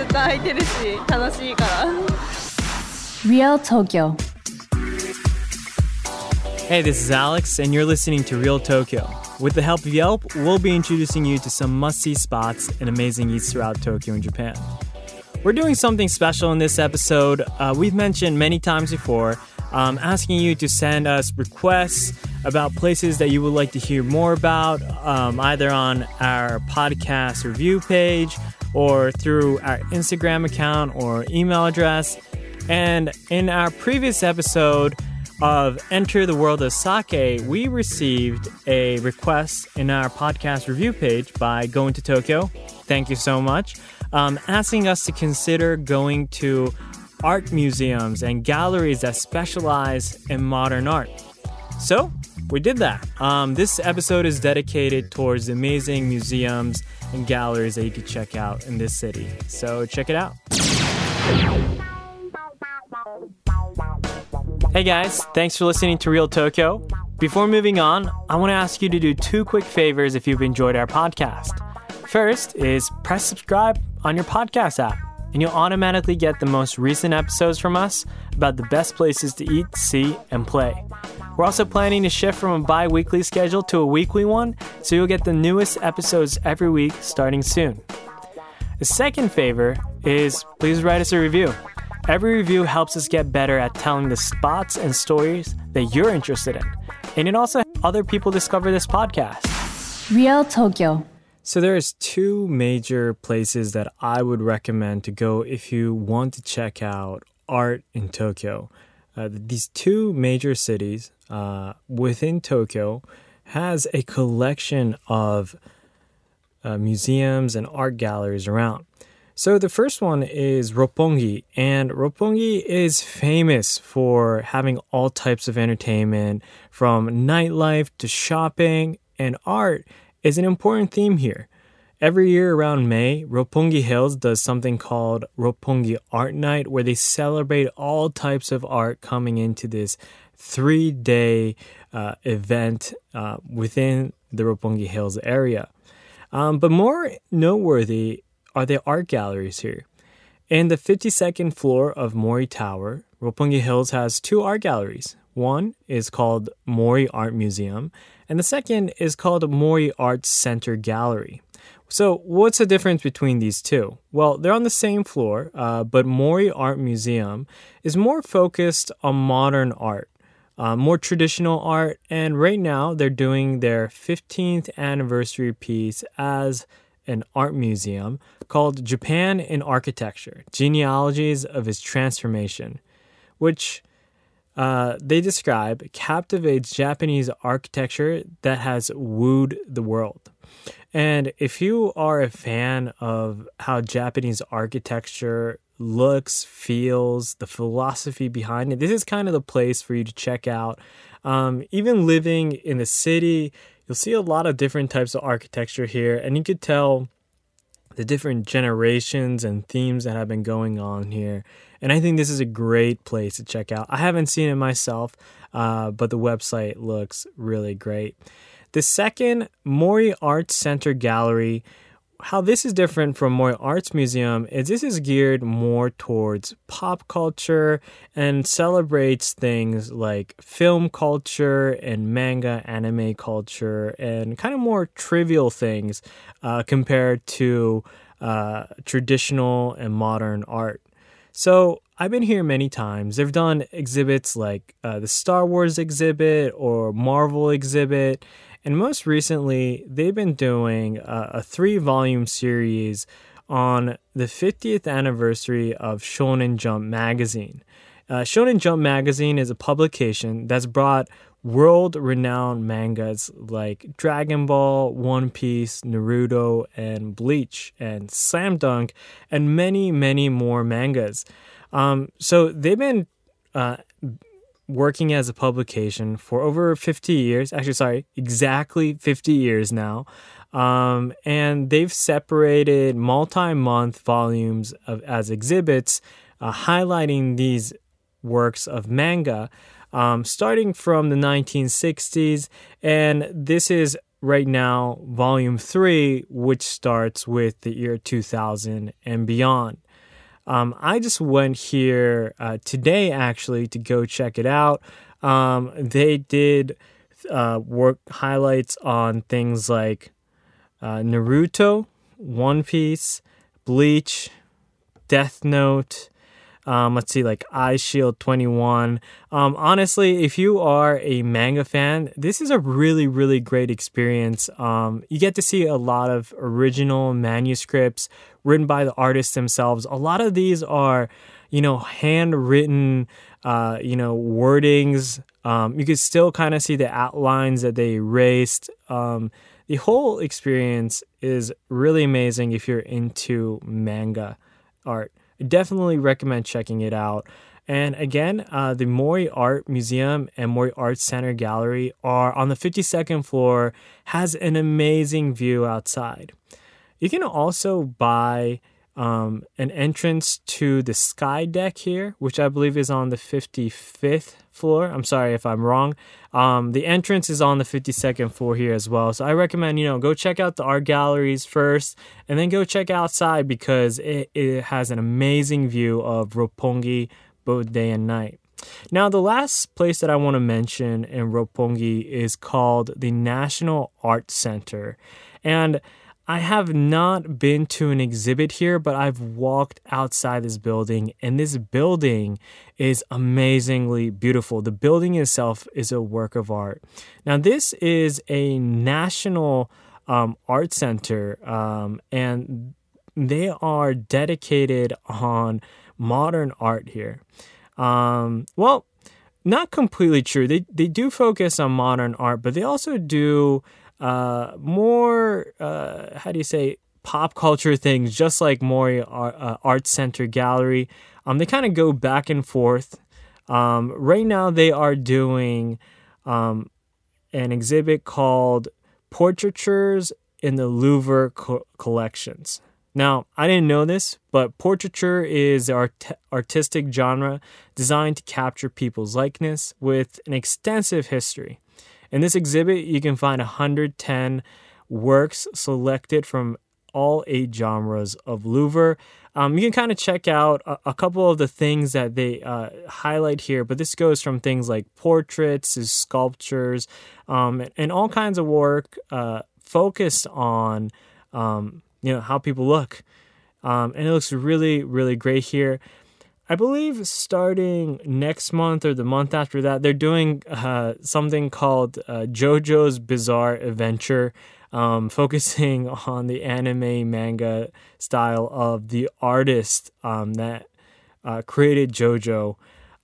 ずっと開いてるし楽しいから Real Tokyo. Hey, this is Alex, and you're listening to Real Tokyo. With the help of Yelp, we'll be introducing you to some must see spots and amazing eats throughout Tokyo and Japan. We're doing something special in this episode. Uh, we've mentioned many times before, um, asking you to send us requests about places that you would like to hear more about, um, either on our podcast review page or through our Instagram account or email address. And in our previous episode, of Enter the World of Sake, we received a request in our podcast review page by Going to Tokyo. Thank you so much. Um, asking us to consider going to art museums and galleries that specialize in modern art. So, we did that. Um, this episode is dedicated towards amazing museums and galleries that you can check out in this city. So, check it out. Hey guys, thanks for listening to Real Tokyo. Before moving on, I want to ask you to do two quick favors if you've enjoyed our podcast. First is press subscribe on your podcast app, and you'll automatically get the most recent episodes from us about the best places to eat, see, and play. We're also planning to shift from a bi weekly schedule to a weekly one, so you'll get the newest episodes every week starting soon. The second favor is please write us a review. Every review helps us get better at telling the spots and stories that you're interested in. And it also helps other people discover this podcast. Real Tokyo. So there's two major places that I would recommend to go if you want to check out art in Tokyo. Uh, these two major cities uh, within Tokyo has a collection of uh, museums and art galleries around. So the first one is Roppongi, and Roppongi is famous for having all types of entertainment, from nightlife to shopping, and art is an important theme here. Every year around May, Roppongi Hills does something called Roppongi Art Night, where they celebrate all types of art coming into this three day uh, event uh, within the Roppongi Hills area. Um, but more noteworthy are the art galleries here. In the 52nd floor of Mori Tower, Roppongi Hills has two art galleries. One is called Mori Art Museum, and the second is called Mori Arts Center Gallery. So, what's the difference between these two? Well, they're on the same floor, uh, but Mori Art Museum is more focused on modern art, uh, more traditional art, and right now they're doing their 15th anniversary piece as an art museum called Japan in Architecture Genealogies of Its Transformation, which uh, they describe captivates Japanese architecture that has wooed the world. And if you are a fan of how Japanese architecture looks, feels, the philosophy behind it, this is kind of the place for you to check out. Um, even living in the city, you'll see a lot of different types of architecture here, and you could tell the different generations and themes that have been going on here. And I think this is a great place to check out. I haven't seen it myself, uh, but the website looks really great. The second, Mori Arts Center Gallery. How this is different from Mori Arts Museum is this is geared more towards pop culture and celebrates things like film culture and manga anime culture and kind of more trivial things uh, compared to uh, traditional and modern art. So I've been here many times. They've done exhibits like uh, the Star Wars exhibit or Marvel exhibit. And most recently, they've been doing a, a three volume series on the 50th anniversary of Shonen Jump magazine. Uh, Shonen Jump magazine is a publication that's brought world renowned mangas like Dragon Ball, One Piece, Naruto, and Bleach, and Slam Dunk, and many, many more mangas. Um, so they've been uh, working as a publication for over 50 years. Actually, sorry, exactly 50 years now. Um, and they've separated multi month volumes of, as exhibits, uh, highlighting these works of manga. um, starting from the 1960s. And this is right now volume three, which starts with the year 2000 and beyond. Um, I just went here uh, today actually to go check it out. Um, they did uh, work highlights on things like uh, Naruto, One Piece, Bleach, Death Note. Um, let's see, like Eyeshield 21. Um, honestly, if you are a manga fan, this is a really, really great experience. Um, you get to see a lot of original manuscripts written by the artists themselves. A lot of these are, you know, handwritten, uh, you know, wordings. Um, you can still kind of see the outlines that they erased. Um, the whole experience is really amazing if you're into manga art. Definitely recommend checking it out. And again, uh, the Mori Art Museum and Mori Art Center Gallery are on the 52nd floor, has an amazing view outside. You can also buy um, an entrance to the sky deck here, which I believe is on the 55th floor. I'm sorry if I'm wrong. Um, the entrance is on the 52nd floor here as well. So I recommend, you know, go check out the art galleries first and then go check outside because it, it has an amazing view of Roppongi both day and night. Now, the last place that I want to mention in Roppongi is called the National Art Center. And I have not been to an exhibit here, but I've walked outside this building, and this building is amazingly beautiful. The building itself is a work of art. Now, this is a national um, art center, um, and they are dedicated on modern art here. Um, well, not completely true. They they do focus on modern art, but they also do uh, more, uh, how do you say, pop culture things, just like Mori Art, uh, Art Center Gallery. Um, they kind of go back and forth. Um, right now, they are doing um, an exhibit called Portraitures in the Louvre Co- Collections. Now, I didn't know this, but portraiture is art- artistic genre designed to capture people's likeness with an extensive history. In this exhibit, you can find 110 works selected from all eight genres of Louvre. Um, you can kind of check out a, a, couple of the things that they uh, highlight here, but this goes from things like portraits sculptures um, and, and, all kinds of work uh, focused on um, you know how people look. Um, and it looks really, really great here. I believe starting next month or the month after that, they're doing uh, something called uh, JoJo's Bizarre Adventure, um, focusing on the anime manga style of the artist um, that uh, created JoJo.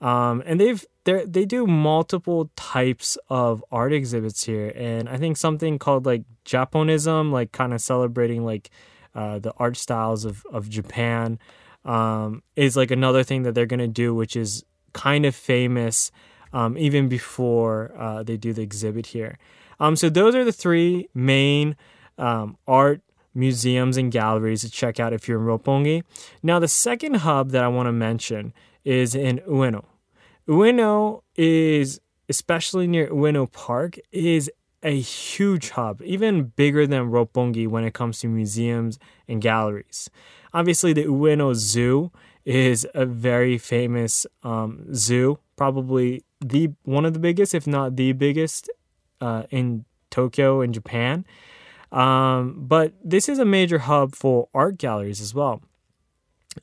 Um, and they've they they do multiple types of art exhibits here, and I think something called like Japonism, like kind of celebrating like uh, the art styles of of Japan um, is like another thing that they're going to do, which is kind of famous um, even before uh, they do the exhibit here. Um, so those are the three main um, art museums and galleries to check out if you're in Roppongi. Now, the second hub that I want to mention is in Ueno. Ueno is, especially near Ueno Park, is a huge hub, even bigger than Roppongi when it comes to museums and galleries. Obviously, the Ueno Zoo is a very famous um, zoo, probably the one of the biggest, if not the biggest, uh, in Tokyo in Japan. Um, but this is a major hub for art galleries as well.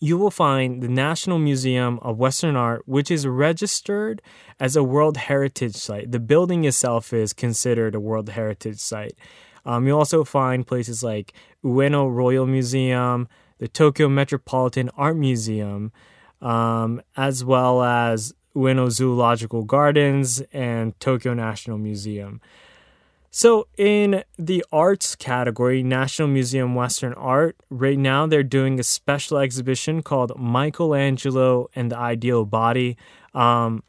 You will find the National Museum of Western Art, which is registered as a World Heritage Site. The building itself is considered a World Heritage Site. Um, you also find places like Ueno Royal Museum, the Tokyo Metropolitan Art Museum, um, as well as Ueno Zoological Gardens and Tokyo National Museum. So, in the arts category, National Museum Western Art, right now they're doing a special exhibition called Michelangelo and the Ideal Body. Um,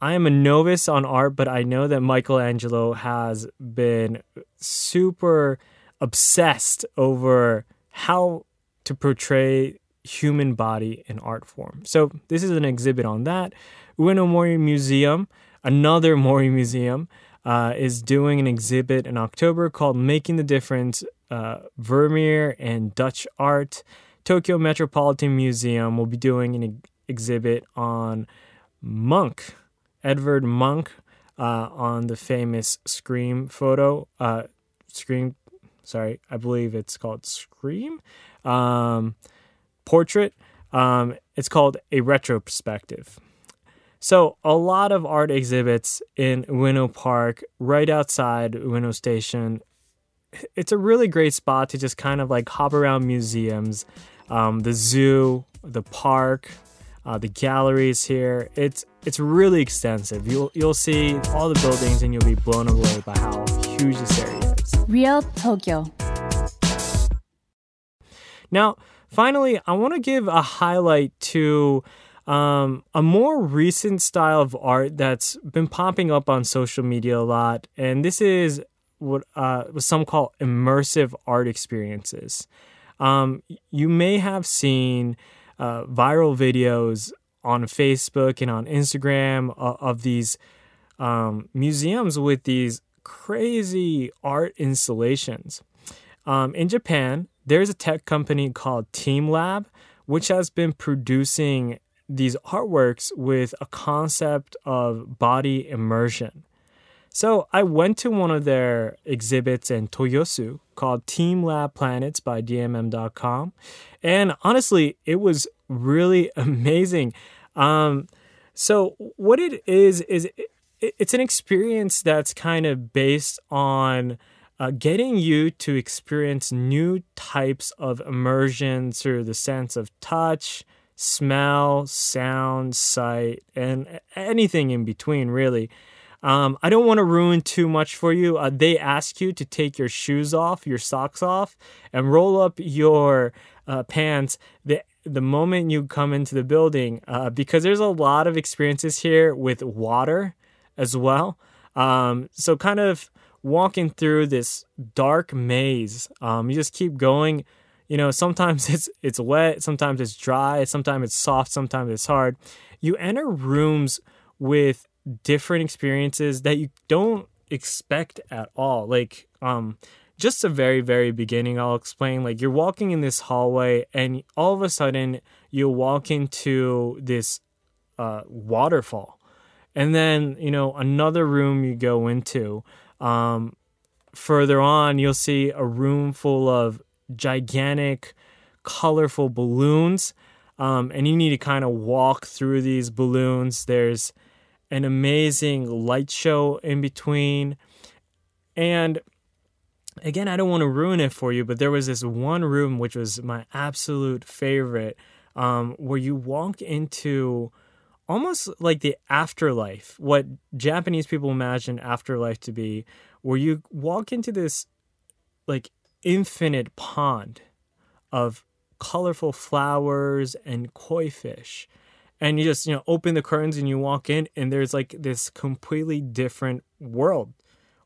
I am a novice on art, but I know that Michelangelo has been super obsessed over how to portray human body in art form. So this is an exhibit on that. Ueno Mori Museum another Mori Museum uh, is doing an exhibit in October called Making the Difference uh, Vermeer and Dutch Art. Tokyo Metropolitan Museum will be doing an exhibit on Munch, Edvard Munch, uh, on the famous Scream photo. Uh, Scream, sorry, I believe it's called Scream um, portrait. Um, it's called a retrospective. So, a lot of art exhibits in Ueno Park, right outside Ueno Station. It's a really great spot to just kind of like hop around museums, um, the zoo, the park, uh, the galleries here. It's it's really extensive. You'll you'll see all the buildings and you'll be blown away by how huge this area is. Real Tokyo. Now, finally, I want to give a highlight to um, a more recent style of art that's been popping up on social media a lot, and this is what uh, what some call immersive art experiences. Um, you may have seen uh, viral videos on Facebook and on Instagram of, of these um, museums with these crazy art installations. Um, in Japan, there's a tech company called teamLab, which has been producing these artworks with a concept of body immersion. So I went to one of their exhibits in Toyosu called teamLab Planets by DMM.com. And honestly, it was really amazing. Um, so what it is, is it, it's an experience that's kind of based on uh, getting you to experience new types of immersion through the sense of touch, smell, sound, sight, and anything in between, really. Um, I don't want to ruin too much for you. Uh, they ask you to take your shoes off, your socks off, and roll up your uh, pants the the moment you come into the building, uh, because there's a lot of experiences here with water as well. Um, so kind of walking through this dark maze. Um, you just keep going. You know, sometimes it's it's wet, sometimes it's dry, sometimes it's soft, sometimes it's hard. You enter rooms with different experiences that you don't expect at all. Like um just the very very beginning I'll explain like you're walking in this hallway and all of a sudden you walk into this uh waterfall. And then, you know, another room you go into um further on you'll see a room full of gigantic colorful balloons um, and you need to kind of walk through these balloons there's an amazing light show in between. And again, I don't want to ruin it for you, but there was this one room which was my absolute favorite, um, where you walk into almost like the afterlife, what Japanese people imagine afterlife to be, where you walk into this like infinite pond of colorful flowers and koi fish. And you just you know open the curtains and you walk in and there's like this completely different world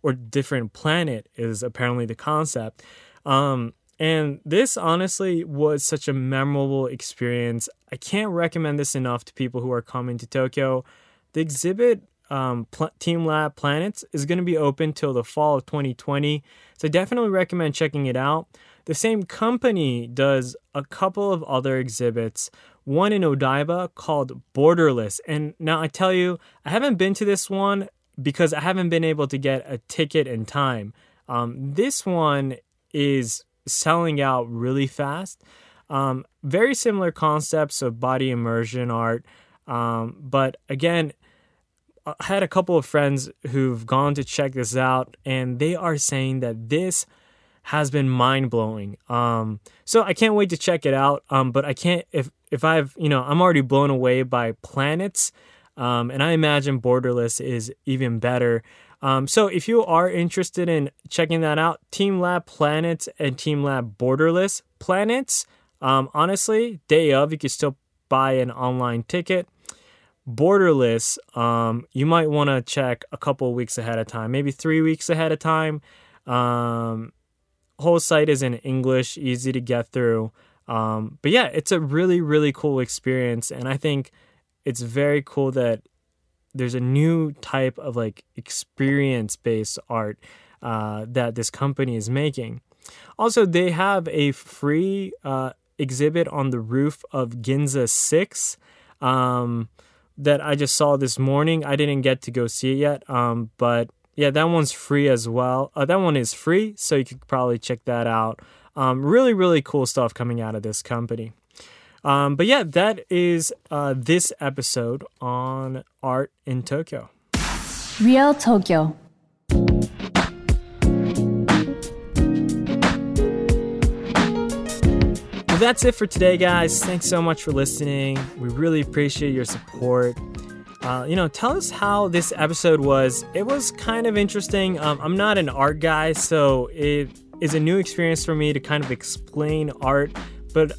or different planet is apparently the concept. Um, and this honestly was such a memorable experience. I can't recommend this enough to people who are coming to tokyo. The exhibit um, Pl- teamLab Planets is going to be open till the fall of 2020 so i definitely recommend checking it out the same company does a couple of other exhibits one in Odaiba called Borderless. And now I tell you, I haven't been to this one because I haven't been able to get a ticket in time. Um, this one is selling out really fast. Um, very similar concepts of body immersion art. Um, but again, had a couple of friends who've gone to check this out, and they are saying that this has been mind blowing. Um, so I can't wait to check it out. Um, but I can't if if I've you know I'm already blown away by planets, um, and I imagine Borderless is even better. Um, so if you are interested in checking that out, teamLab Planets and teamLab Borderless Planets. Um, honestly, day of you can still buy an online ticket. Borderless, um, you might want to check a couple weeks ahead of time, maybe three weeks ahead of time. Um, whole site is in English, easy to get through. Um, but yeah, it's a really, really cool experience. And I think it's very cool that there's a new type of like experience based art uh, that this company is making. Also, they have a free uh, exhibit on the roof of Ginza 6 um, that I just saw this morning. I didn't get to go see it yet, um, but yeah, that one's free as well. Uh, that one is free, so you could probably check that out. Um, really, really cool stuff coming out of this company. Um, but yeah, that is uh, this episode on art in Tokyo. Real Tokyo. Well, that's it for today, guys. Thanks so much for listening. We really appreciate your support. Uh, you know, tell us how this episode was. It was kind of interesting. Um, I'm not an art guy, so it is a new experience for me to kind of explain art, but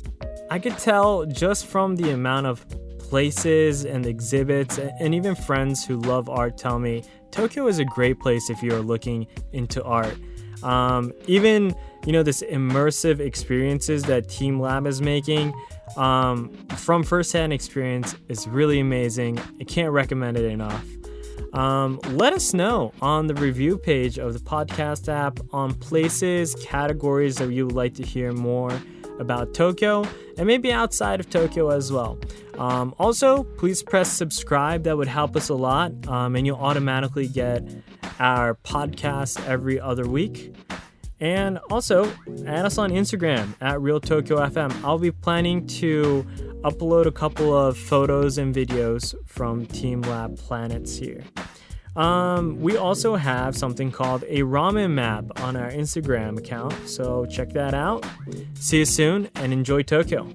I could tell just from the amount of places and exhibits and even friends who love art tell me Tokyo is a great place if you're looking into art. Um, even you know this immersive experiences that teamLab is making um, from firsthand experience is really amazing. I can't recommend it enough. Um, let us know on the review page of the podcast app on places, categories that you would like to hear more about Tokyo and maybe outside of Tokyo as well. Um, also, please press subscribe. That would help us a lot, um, and you'll automatically get our podcast every other week. And also, add us on Instagram at Real Tokyo FM. I'll be planning to upload a couple of photos and videos from teamLab Planets here. Um, we also have something called a ramen map on our Instagram account, so check that out. See you soon and enjoy Tokyo.